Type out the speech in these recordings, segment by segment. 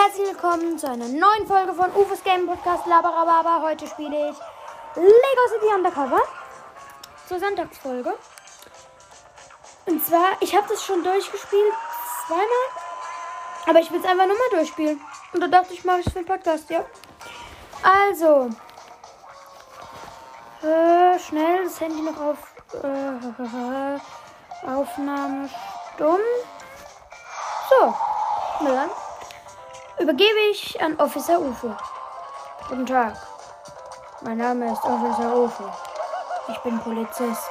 herzlich willkommen zu einer neuen Folge von UFOs Game Podcast Labarababa. Heute spiele ich Lego City Undercover zur Sonntagsfolge. Und zwar, ich habe das schon durchgespielt, zweimal. Aber ich will es einfach nochmal durchspielen. Und da dachte ich, mache ich es für den Podcast, ja. Also, äh, schnell das Handy noch auf äh, Aufnahme stumm. So, dann übergebe ich an Officer UFO. Guten Tag. Mein Name ist Officer UFO. Ich bin Polizist.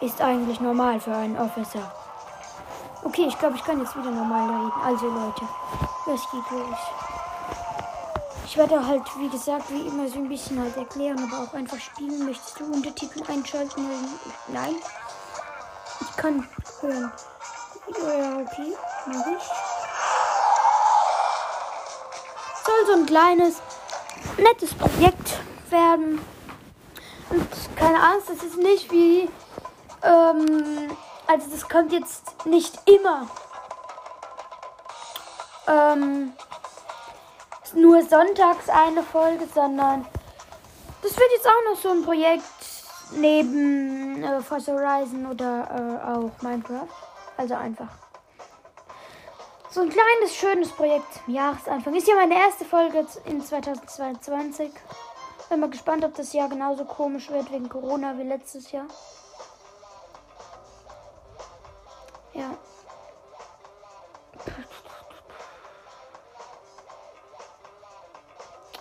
Ist eigentlich normal für einen Officer. Okay, ich glaube, ich kann jetzt wieder normal reden. Also Leute, es geht los. Ich werde halt, wie gesagt, wie immer so ein bisschen halt erklären, aber auch einfach spielen. Möchtest du Untertitel einschalten? Nein. Ich kann hören. Ja, okay, mach ich. Soll so ein kleines, nettes Projekt werden. Und keine Angst, das ist nicht wie. Ähm, also, das kommt jetzt nicht immer. Ähm, nur sonntags eine Folge, sondern das wird jetzt auch noch so ein Projekt neben äh, Forza Horizon oder äh, auch Minecraft. Also einfach. So ein kleines, schönes Projekt zum Jahresanfang. Ist ja meine erste Folge in 2022. Bin mal gespannt, ob das Jahr genauso komisch wird wegen Corona wie letztes Jahr. Ja.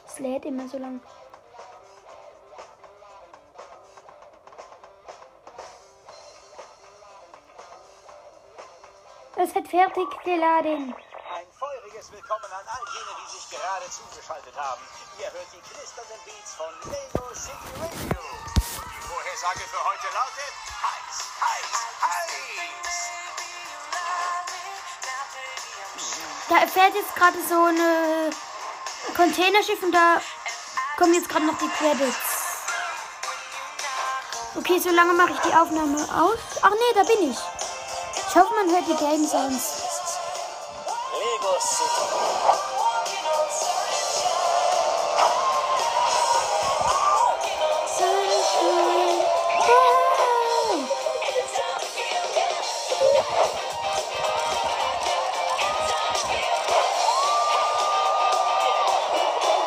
Es lädt immer so lang. Es fertig geladen. Ein feuriges Willkommen an all jene, die sich gerade zugeschaltet haben. Ihr hört die knisternden Beats von Lego City Radio. Die Vorhersage für heute lautet heiß, heiß, heiß. Da fährt jetzt gerade so eine Containerschiff und da kommen jetzt gerade noch die Credits. Okay, so lange mache ich die Aufnahme aus. Ach nee, da bin ich. Ich hoffe, man hört die Game Sounds. Lego City.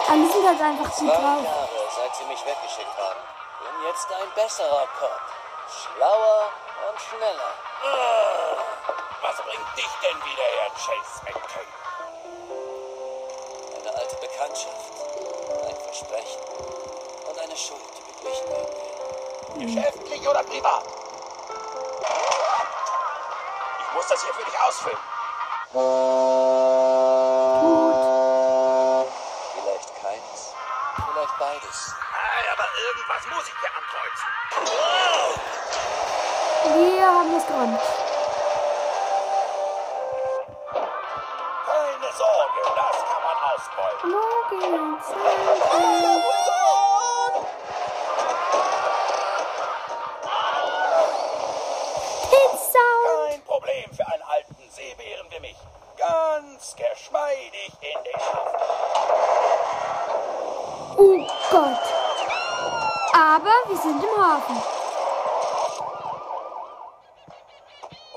Alle sind halt einfach zu drauf. Jahre, seit sie mich weggeschickt haben. Bin jetzt ein besserer Cop. Schlauer schneller. Was bringt dich denn wieder her, Chase McCain? Eine alte Bekanntschaft. Ein Versprechen. Und eine Schuld, die wir durchnehmen. Geschäftlich oder privat? Ich muss das hier für dich ausfüllen. Gut. Vielleicht keins. Vielleicht beides. Aber irgendwas muss ich hier ankreuzen. Wir haben es dran. Keine Sorge, das kann man ausbeuten. Morgen. Pizza. Kein Problem für einen alten Seebären wie mich. Ganz geschmeidig in den Schaft. Oh Gott. Aber wir sind im Hafen.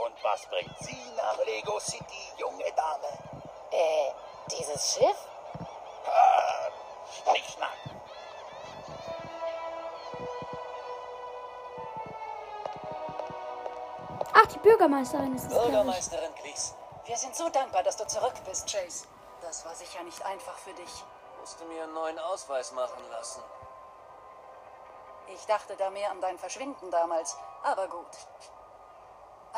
Und was bringt Sie nach Lego City, junge Dame? Äh, dieses Schiff? Ah, Schnickschnack. Ach, die Bürgermeisterin ist es. Bürgermeisterin Gleason. Wir sind so dankbar, dass du zurück bist, Chase. Das war sicher nicht einfach für dich. Musste mir einen neuen Ausweis machen lassen. Ich dachte da mehr an dein Verschwinden damals, aber gut.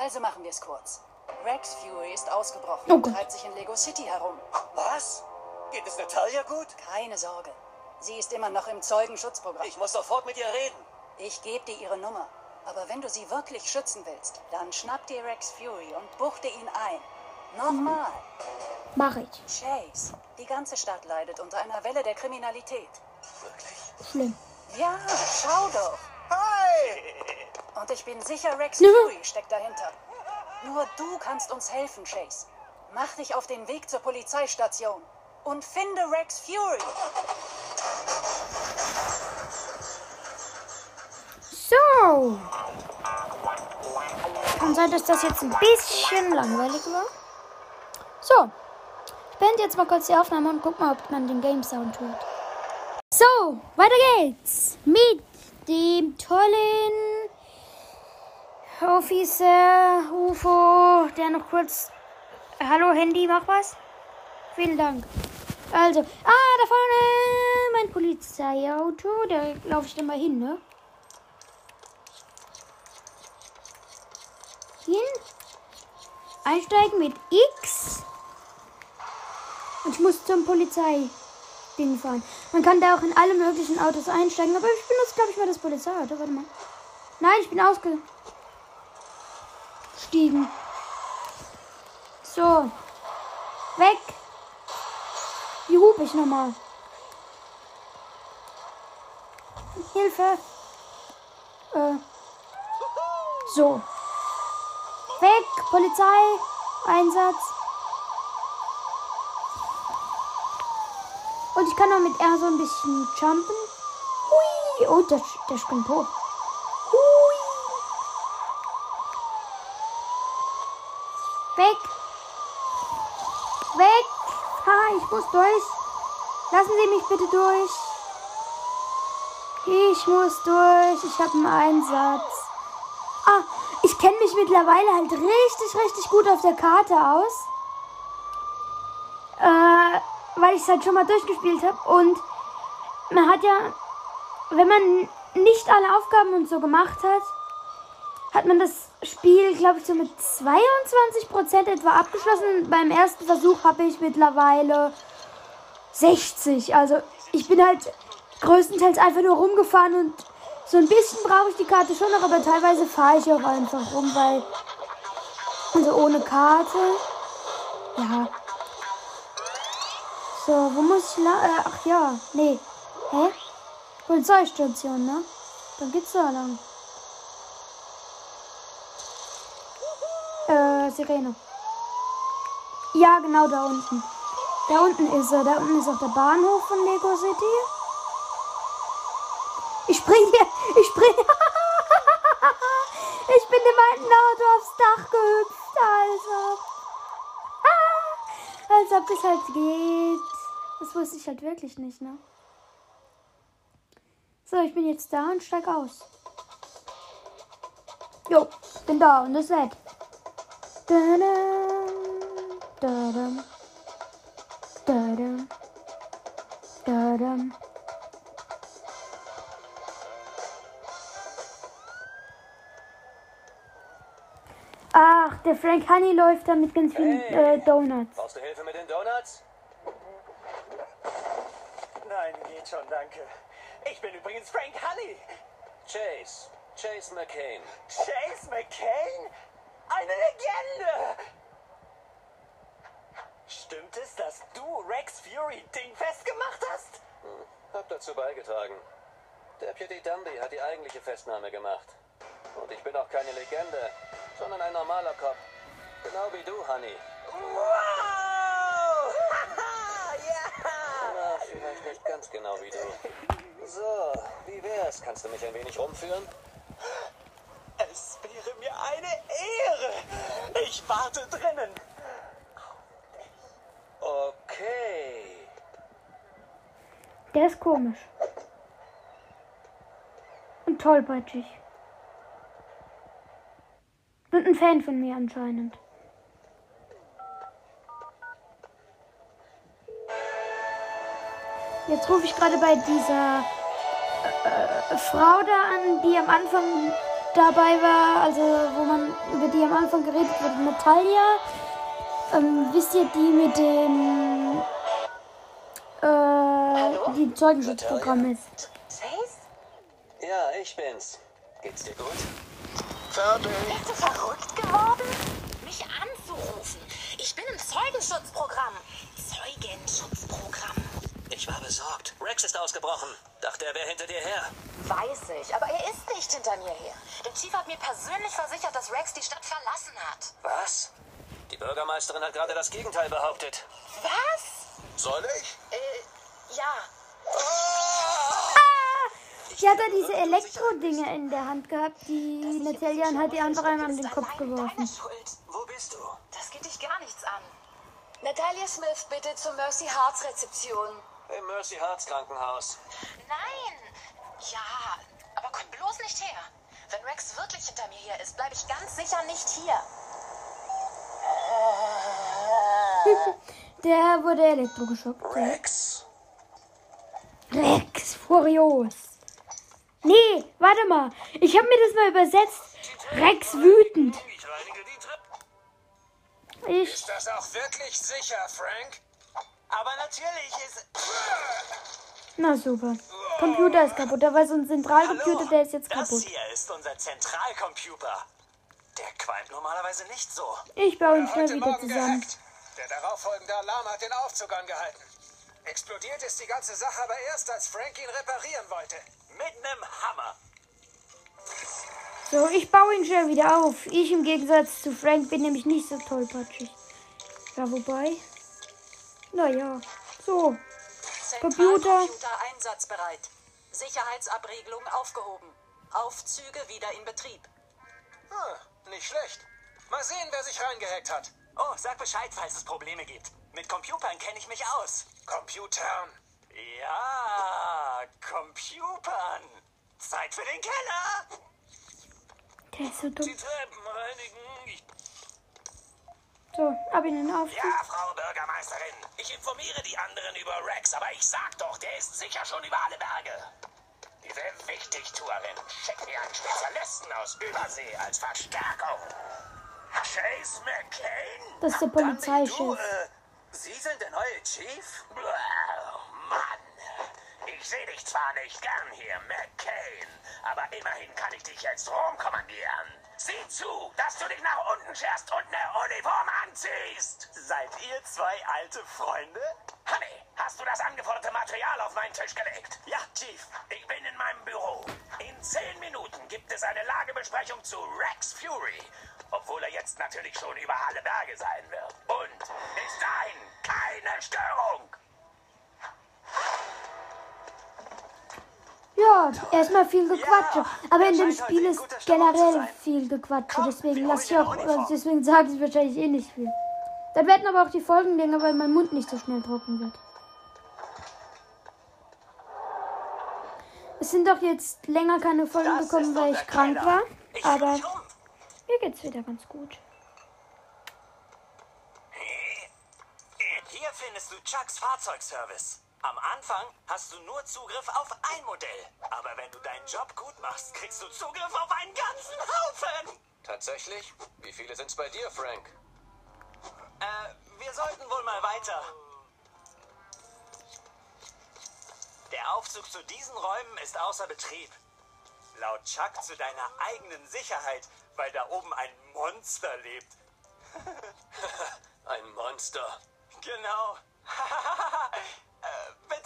Also machen wir es kurz. Rex Fury ist ausgebrochen Oh und treibt sich in Lego City herum. Was? Geht es Natalia gut? Keine Sorge. Sie ist immer noch im Zeugenschutzprogramm. Ich muss sofort mit ihr reden. Ich gebe dir ihre Nummer. Aber wenn du sie wirklich schützen willst, dann schnapp dir Rex Fury und buchte ihn ein. Nochmal. Mach ich. Chase, die ganze Stadt leidet unter einer Welle der Kriminalität. Wirklich? Schlimm. Ja, schau doch. Hi! Und ich bin sicher, Rex. Fury steckt dahinter. Nur du kannst uns helfen, Chase. Mach dich auf den Weg zur Polizeistation und finde Rex Fury. So. Kann sein, dass das jetzt ein bisschen langweilig war. So. Ich beende jetzt mal kurz die Aufnahme und guck mal, ob man den Game Sound hört. So, weiter geht's mit dem tollen Officer UFO, der noch kurz. Hallo Handy, mach was. Vielen Dank. Also, ah, da vorne mein Polizeiauto. Da laufe ich dann mal hin, ne? Hin. Einsteigen mit X. Und ich muss zum Polizei. Ding fahren. Man kann da auch in alle möglichen Autos einsteigen, aber ich benutze, glaube ich, mal das Polizeiauto. Warte mal. Nein, ich bin ausgestiegen. So. Weg. Wie hupe ich nochmal? Hilfe. Äh. So. Weg. Polizei. Einsatz. Und ich kann auch mit R so ein bisschen jumpen. Hui. Oh, der, der springt hoch. Weg. Weg. Ha, ich muss durch. Lassen Sie mich bitte durch. Ich muss durch. Ich habe einen Einsatz. Ah, ich kenne mich mittlerweile halt richtig, richtig gut auf der Karte aus. Äh, weil ich es halt schon mal durchgespielt habe. Und man hat ja, wenn man nicht alle Aufgaben und so gemacht hat, hat man das Spiel, glaube ich, so mit 22% etwa abgeschlossen. Beim ersten Versuch habe ich mittlerweile 60. Also ich bin halt größtenteils einfach nur rumgefahren und so ein bisschen brauche ich die Karte schon noch, aber teilweise fahre ich auch einfach rum, weil also ohne Karte. Ja. So, wo muss ich lang? Äh, ach ja, nee. Hä? Polizeistation, ne? Dann geht's da lang. Sirene. Ja, genau da unten. Da unten ist er. Da unten ist auch der Bahnhof von Lego City. Ich spring hier. Ich spring. ich bin in meinem Auto aufs Dach gehüpft. Also. Ah, als ob das halt geht. Das wusste ich halt wirklich nicht, ne? So, ich bin jetzt da und steig aus. Jo, bin da und das ist nett. Da-dam, da-dam, da-dam. Ach, der Frank Honey läuft da mit ganz vielen Hey. äh, Donuts. Brauchst du Hilfe mit den Donuts? Nein, geht schon, danke. Ich bin übrigens Frank Honey. Chase. Chase McCain. Chase McCain? Eine Legende! Stimmt es, dass du Rex Fury Ding festgemacht hast? Hab dazu beigetragen. Deputy Dundee hat die eigentliche Festnahme gemacht. Und ich bin auch keine Legende, sondern ein normaler Cop. Genau wie du, Honey. Wow! ja! Na, vielleicht nicht ganz genau wie du. So, wie wär's? Kannst du mich ein wenig rumführen? Es wäre mir eine Ehre. Ich warte drinnen. Okay. Der ist komisch. Und tollpatschig. Und ein Fan von mir anscheinend. Jetzt rufe ich gerade bei dieser äh, Frau da an, die am Anfang dabei war, also wo man über die am Anfang geredet wurde, Natalia. Ähm, wisst ihr, die mit dem äh, die Zeugenschutzprogramm ist. Ja, ich bin's. Geht's dir gut? Bist du verrückt geworden? Mich anzurufen. Ich bin im Zeugenschutzprogramm. Zeugenschutzprogramm. Ich war besorgt. Rex ist ausgebrochen. Dachte, er wäre hinter dir her. Weiß ich, aber er ist nicht hinter mir her. Der Chief hat mir persönlich versichert, dass Rex die Stadt verlassen hat. Was? Die Bürgermeisterin hat gerade das Gegenteil behauptet. Was? Soll ich? Äh, ja. Sie hat da diese Elektro-Dinge in der Hand gehabt, die Natalia und hat die einfach einmal an den Kopf geworfen. Schuld. Wo bist du? Das geht dich gar nichts an. Natalia Smith, bitte zur Mercy Hearts Rezeption. Im Mercy Hearts Krankenhaus. Nein. Ja, aber komm bloß nicht her. Wenn Rex wirklich hinter mir hier ist, bleibe ich ganz sicher nicht hier. Der wurde elektrogeschockt. Rex. Rex Furios. Nee, warte mal. Ich habe mir das mal übersetzt. Rex wütend. Ich reinige die Treppe. Ich. Ist das auch wirklich sicher, Frank? Aber natürlich ist. Na super. Computer ist kaputt. Da war so ein Zentralcomputer, der ist jetzt das kaputt. hier ist unser Zentralcomputer. Der qualmt normalerweise nicht so. Ich baue ihn schnell wieder Morgen zusammen. gehackt. Der darauffolgende Alarm hat den Aufzug angehalten. Explodiert ist die ganze Sache aber erst, als Frank ihn reparieren wollte. Mit einem Hammer. So, ich baue ihn schnell wieder auf. Ich im Gegensatz zu Frank bin nämlich nicht so tollpatschig. Ja, wobei. Naja. So. Computer. Zentralcomputer einsatzbereit. Sicherheitsabriegelung aufgehoben. Aufzüge wieder in Betrieb. Hm, nicht schlecht. Mal sehen, wer sich reingehackt hat. Oh, sag Bescheid, falls es Probleme gibt. Mit Computern kenne ich mich aus. Computern. Ja, Computern. Zeit für den Keller. Der ist so dumm. Die Treppen reinigen. Ich So, ab in den Aufzug. Ja, Frau Bürgermeisterin. Ich informiere die anderen über Rex, aber ich sag doch, der ist sicher schon über alle Berge. Diese Wichtigtuerin schickt mir einen Spezialisten aus Übersee als Verstärkung. Chase McCain? Das ist der Polizeichef. äh, Sie sind der neue Chief? Blah. Ich sehe dich zwar nicht gern hier, McCain, aber immerhin kann ich dich jetzt rumkommandieren. Sieh zu, dass du dich nach unten scherst und eine Uniform anziehst. Seid ihr zwei alte Freunde? Honey, hast du das angeforderte Material auf meinen Tisch gelegt? Ja, Chief. Ich bin in meinem Büro. In zehn Minuten gibt es eine Lagebesprechung zu Rex Fury. Obwohl er jetzt natürlich schon über alle Berge sein wird. Und bis dahin keine Störung. Ja, erstmal viel Gequatsche. Ja, Aber in dem Spiel ist generell viel Gequatsche. Komm, Deswegen lasse ich auch, Uniform. deswegen sage ich wahrscheinlich eh nicht viel. Dann werden aber auch die Folgen länger, weil mein Mund nicht so schnell trocken wird. Es sind doch jetzt länger keine Folgen Das gekommen, weil ich krank Keller. war. Ich Aber mir geht's wieder ganz gut. Hier findest du Chucks Fahrzeugservice. Am Anfang hast du nur Zugriff auf ein Modell. Aber wenn du deinen Job gut machst, kriegst du Zugriff auf einen ganzen Haufen. Tatsächlich? Wie viele sind's bei dir, Frank? Äh, wir sollten wohl mal weiter. Der Aufzug zu diesen Räumen ist außer Betrieb. Laut Chuck zu deiner eigenen Sicherheit, weil da oben ein Monster lebt. Ein Monster. Genau.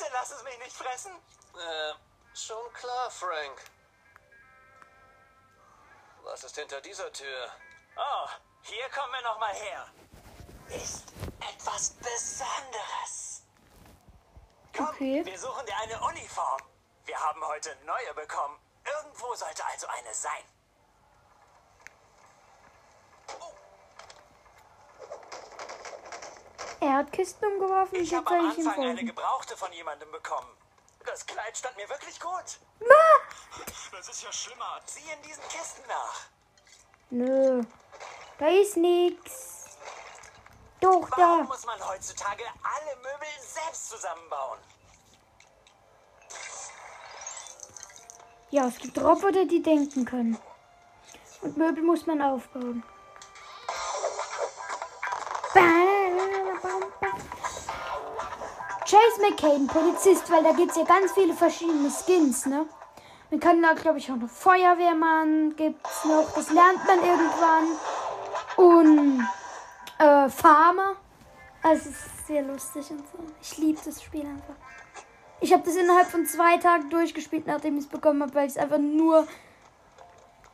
bitte lass es mich nicht fressen. Äh, schon klar, Frank. Was ist hinter dieser Tür? Oh, hier kommen wir noch mal her. Ist etwas Besonderes. Komm, Okay. wir suchen dir eine Uniform. Wir haben heute neue bekommen. Irgendwo sollte also eine sein. Er hat Kisten umgeworfen Ich habe am Anfang eine gebrauchte von jemandem bekommen. Das Kleid stand mir wirklich gut. Das ist ja schlimmer. Sieh in diesen Kisten nach. Nö. Da ist nix. Doch, Warum da. muss man heutzutage alle Möbel selbst zusammenbauen? Ja, es gibt Roboter, die denken können. Und Möbel muss man aufbauen. Chase McCain, Polizist, weil da gibt es ja ganz viele verschiedene Skins, ne? Man kann da, glaube ich, auch noch Feuerwehrmann gibt's noch. Das lernt man irgendwann. Und äh, Farmer. Also es ist sehr lustig und so. Ich liebe das Spiel einfach. Ich habe das innerhalb von zwei Tagen durchgespielt, nachdem ich es bekommen habe, weil ich es einfach nur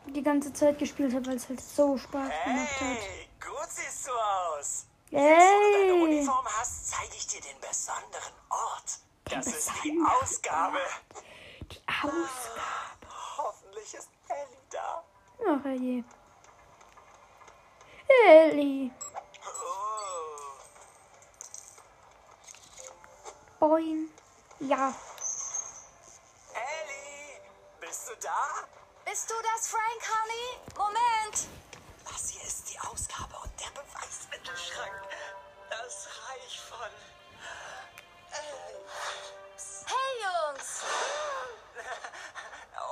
die ganze Zeit gespielt habe, weil es halt so Spaß gemacht hat. Hey, gut siehst du aus. Wo du deine. Uniform hast, zeige ich dir den besonderen Ort. Das ist die Ausgabe. Die Ausgabe. Hoffentlich ist Ellie da. Ach je. Ellie. Oh. Boing. Ja. Ellie, bist du da? Bist du das, Frank, Honey? Moment. Das hier ist die Ausgabe der Beweismittelschrank. Das Reich von. Hey, Jungs.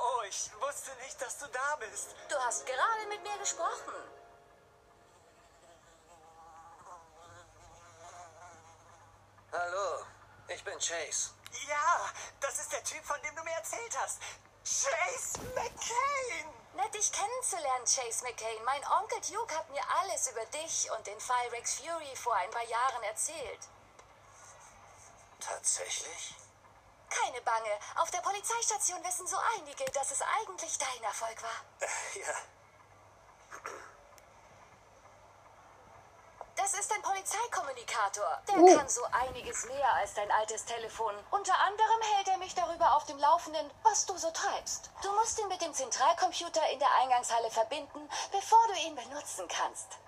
Oh, ich wusste nicht, dass du da bist. Du hast gerade mit mir gesprochen. Hallo, ich bin Chase. Ja, das ist der Typ, von dem du mir erzählt hast. Chase McCain. Nett, dich kennenzulernen, Chase McCain. Mein Onkel Duke hat mir alles über dich und den Fall Rex Fury vor ein paar Jahren erzählt. Tatsächlich? Keine Bange. Auf der Polizeistation wissen so einige, dass es eigentlich dein Erfolg war. Äh, ja. Das ist ein Polizeikommunikator. Der Oh. kann so einiges mehr als dein altes Telefon. Unter anderem hält er mich darüber auf dem Laufenden, was du so treibst. Du musst ihn mit dem Zentralcomputer in der Eingangshalle verbinden, bevor du ihn benutzen kannst.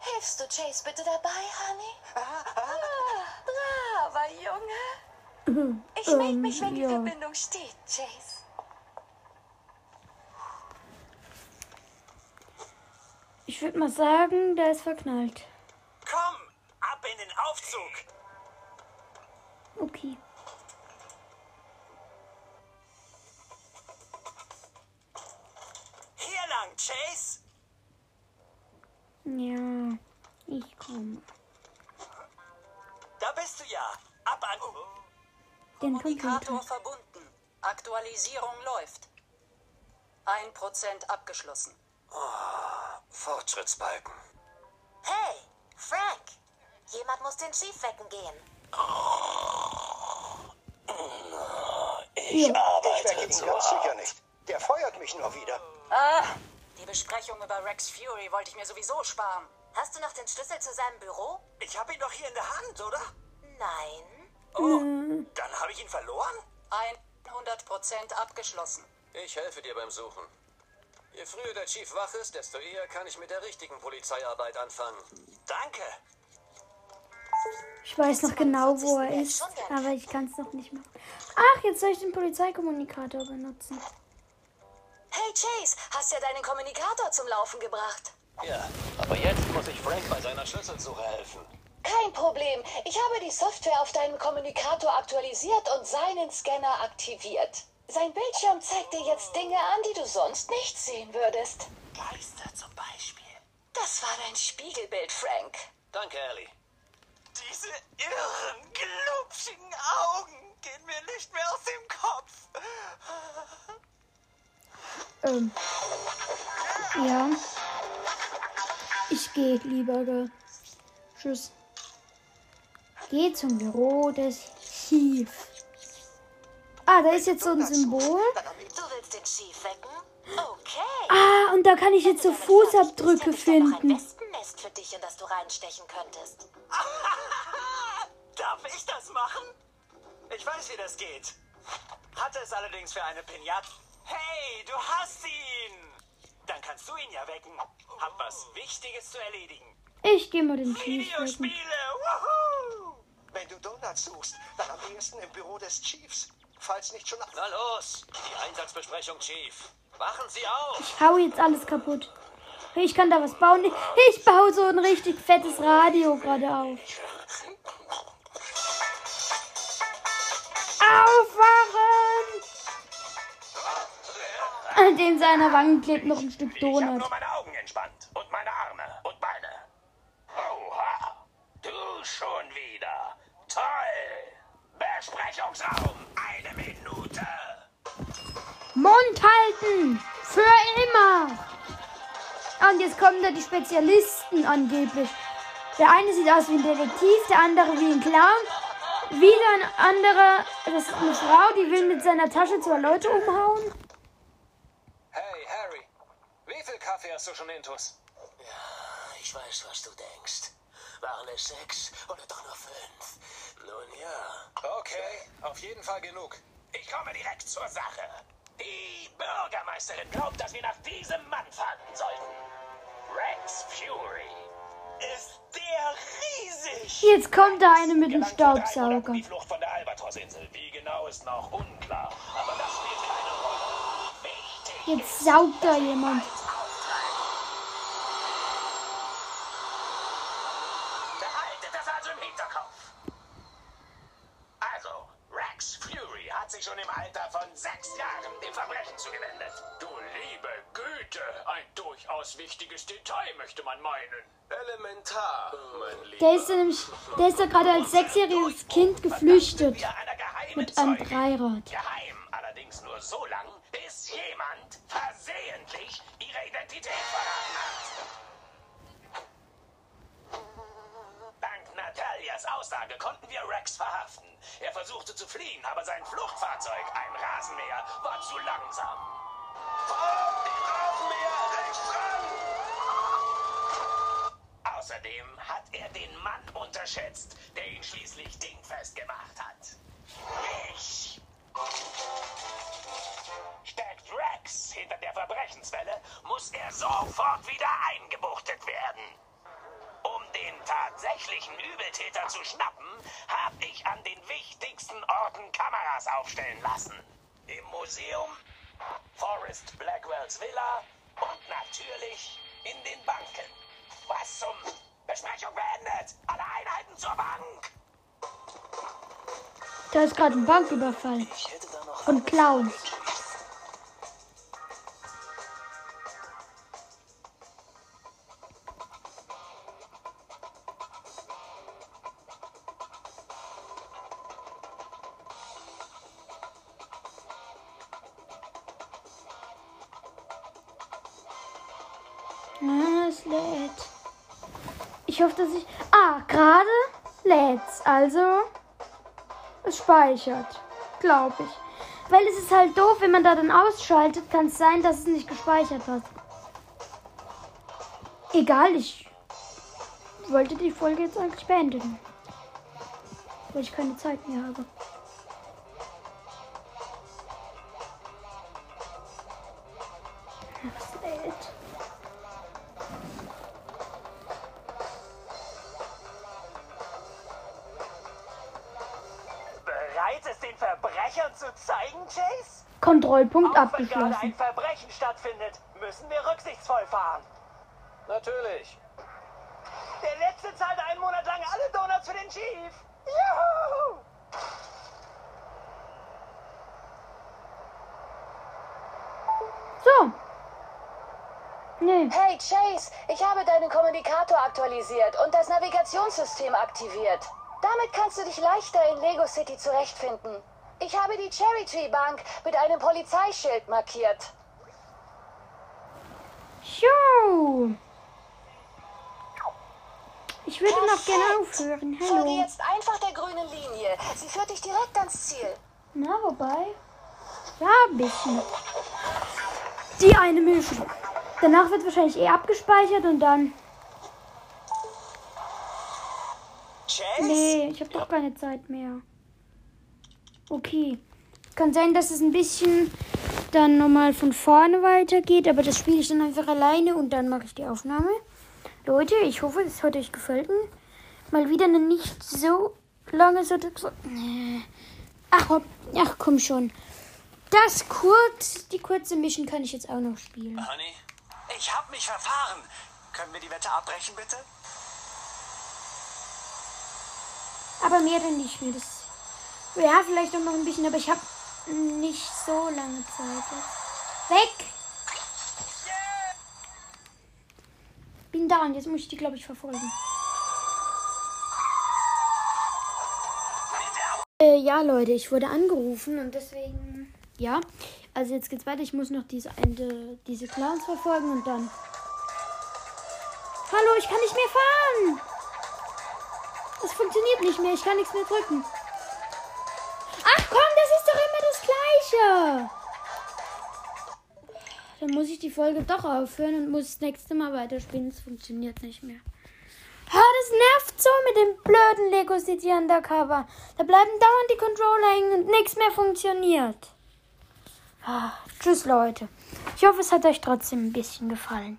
Hilfst du Chase bitte dabei, Honey? Ah, braver Junge. Ich melde mich, wenn die. Verbindung steht, Chase. Ich würde mal sagen, der ist verknallt. Ab in den Aufzug. Okay. Hier lang, Chase. Ja. Ich komme. Da bist du ja. Ab an. Den Kommunikator verbunden. Aktualisierung läuft. 1% abgeschlossen. Fortschrittsbalken. Hey, Frank. Jemand muss den Chief wecken gehen. Ich wecke ihn ganz sicher nicht. Der feuert mich nur wieder. Ah, die Besprechung über Rex Fury wollte ich mir sowieso sparen. Hast du noch den Schlüssel zu seinem Büro? Ich habe ihn doch hier in der Hand, oder? Nein. Oh, dann habe ich ihn verloren? 100% abgeschlossen. Ich helfe dir beim Suchen. Je früher der Chief wach ist, desto eher kann ich mit der richtigen Polizeiarbeit anfangen. Danke. Ich weiß noch genau, wo er ist, aber ich kann es noch nicht machen. Ach, jetzt soll ich den Polizeikommunikator benutzen. Hey Chase, hast ja deinen Kommunikator zum Laufen gebracht. Ja, aber jetzt muss ich Frank bei seiner Schlüsselsuche helfen. Kein Problem. Ich habe die Software auf deinem Kommunikator aktualisiert und seinen Scanner aktiviert. Sein Bildschirm zeigt dir jetzt Dinge an, die du sonst nicht sehen würdest. Geister zum Beispiel. Das war dein Spiegelbild, Frank. Danke, Ellie. Diese irren, glubschigen Augen gehen mir nicht mehr aus dem Kopf. Ähm. Ja. Ich gehe lieber. Gell. Tschüss. Geh zum Büro des Chief. Ah, da ist jetzt so ein Symbol. Du willst den Chief wecken? Okay. Ah, und da kann ich jetzt so Fußabdrücke nicht da noch ein finden. Wespennest für dich, in das du reinstechen könntest. Darf ich das machen? Ich weiß, wie das geht. Hatte es allerdings für eine Pinat. Hey, du hast ihn! Dann kannst du ihn ja wecken. Hab was Wichtiges zu erledigen. Ich gehe mal den Chief wecken. Videospiele! Woohoo! Wenn du Donuts suchst, dann am ehesten im Büro des Chiefs. Falls nicht schon... Na los, die Einsatzbesprechung, Chief. Wachen Sie auf! Ich hau jetzt alles kaputt. Ich kann da was bauen. Ich baue so ein richtig fettes Radio gerade auf. Aufwachen! An dem seiner Wangen klebt noch ein Stück Donut. nur meine Augen entspannt. Und meine Arme und Beine. Oha, du schon wieder. Toll. Besprechungsraum. Eine Minute. Mund halten! Für immer! Und jetzt kommen da die Spezialisten angeblich. Der eine sieht aus wie ein Detektiv, der andere wie ein Clown. Wieder ein anderer, das ist eine Frau, die will mit seiner Tasche zwei Leute umhauen. Hey, Harry. Wie viel Kaffee hast du schon intus? Ich Ich weiß, was du denkst. Waren es sechs oder doch nur fünf? Nun ja. Okay, auf jeden Fall genug. Ich komme direkt zur Sache. Die Bürgermeisterin glaubt, dass wir nach diesem Mann fahnden sollten. Rex Fury. Ist der riesig? Jetzt kommt da eine mit dem Staubsauger. Die Flucht von der Albatrossinsel. Wie genau ist noch unklar. Aber das spielt keine Rolle. Wichtig Jetzt saugt da jemand. Behaltet das also im Hinterkopf. Also, Rex Fury hat sich schon im Alter von sechs Jahren dem Verbrechen zugewendet. Du liebe Güte, ein durchaus wichtiges Detail möchte man meinen. Elementar, mein Lieber. Der ist ja nämlich, der ist ja gerade als sechsjähriges Kind geflüchtet. Wir einer geheimen Mit einem. Dreirad. Geheim, allerdings nur so lang, bis jemand versehentlich ihre Identität verraten hat. Dank Natalias Aussage konnten wir Rex verhaften. Er versuchte zu fliehen, aber sein Fluchtfahrzeug, ein Rasenmäher, war zu langsam. Oh, die Rasenmäher, rechts dran! Außerdem hat er den Mann unterschätzt, der ihn schließlich dingfest gemacht hat. Ich! Steckt Rex hinter der Verbrechenswelle, muss er sofort wieder eingebuchtet werden. Um den tatsächlichen Übeltäter zu schnappen, habe ich an den wichtigsten Orten Kameras aufstellen lassen. Im Museum, Forrest Blackwells Villa und natürlich in den Banken. Was zum Besprechung beendet! Alle Einheiten zur Bank! Da ist gerade ein Banküberfall. Ich hätte da noch Von Clowns. Es lädt. Ich hoffe, dass ich. Ah, gerade lädt's. Also, es speichert. Glaube ich. Weil es ist halt doof, wenn man da dann ausschaltet, kann es sein, dass es nicht gespeichert hat. Egal, ich wollte die Folge jetzt eigentlich beenden. Weil ich keine Zeit mehr habe. Verbrechern zu zeigen, Chase? Kontrollpunkt Auch wenn gerade ein abgeschlossen. Verbrechen stattfindet, müssen wir rücksichtsvoll fahren. Natürlich. Der letzte zahlt einen Monat lang alle Donuts für den Chief. Juhu! So. Nee. Hey Chase, ich habe deinen Kommunikator aktualisiert und das Navigationssystem aktiviert. Damit kannst du dich leichter in Lego City zurechtfinden. Ich habe die Cherry Tree Bank mit einem Polizeischild markiert. Jo. Ich würde noch gerne aufhören. Folge Hallo. jetzt einfach der grünen Linie. Sie führt dich direkt ans Ziel. Na, wobei. Ja, ein bisschen. Die eine Mischung. Danach wird wahrscheinlich eh abgespeichert und dann. Chase? Nee, ich habe doch keine Zeit mehr. Okay. Kann sein, dass es ein bisschen dann nochmal von vorne weitergeht, aber das spiele ich dann einfach alleine und dann mache ich die Aufnahme. Leute, ich hoffe, es hat euch gefallen. Mal wieder eine nicht so lange so. Nee. Ach, hopp. ach komm schon. Das kurz, die kurze Mission kann ich jetzt auch noch spielen. Honey, ich hab mich verfahren. Können wir die Wette abbrechen, bitte? Aber mehr dann nicht mehr. Das, ja, vielleicht auch noch ein bisschen, aber ich habe nicht so lange Zeit. Weg! Bin da und jetzt muss ich die, glaube ich, verfolgen. Äh, ja, Leute, ich wurde angerufen und deswegen. Ja, also jetzt geht's weiter. Ich muss noch diese, eine, diese Clowns verfolgen und dann. Hallo, ich kann nicht mehr fahren! Es funktioniert nicht mehr. Ich kann nichts mehr drücken. Ach komm, das ist doch immer das Gleiche. dann muss ich die Folge doch aufhören und muss das nächste Mal weiterspielen. Es funktioniert nicht mehr. Ha, das nervt so mit dem blöden Lego City Undercover. Da bleiben dauernd die Controller hängen und nichts mehr funktioniert. Ah, tschüss, Leute. Ich hoffe, es hat euch trotzdem ein bisschen gefallen.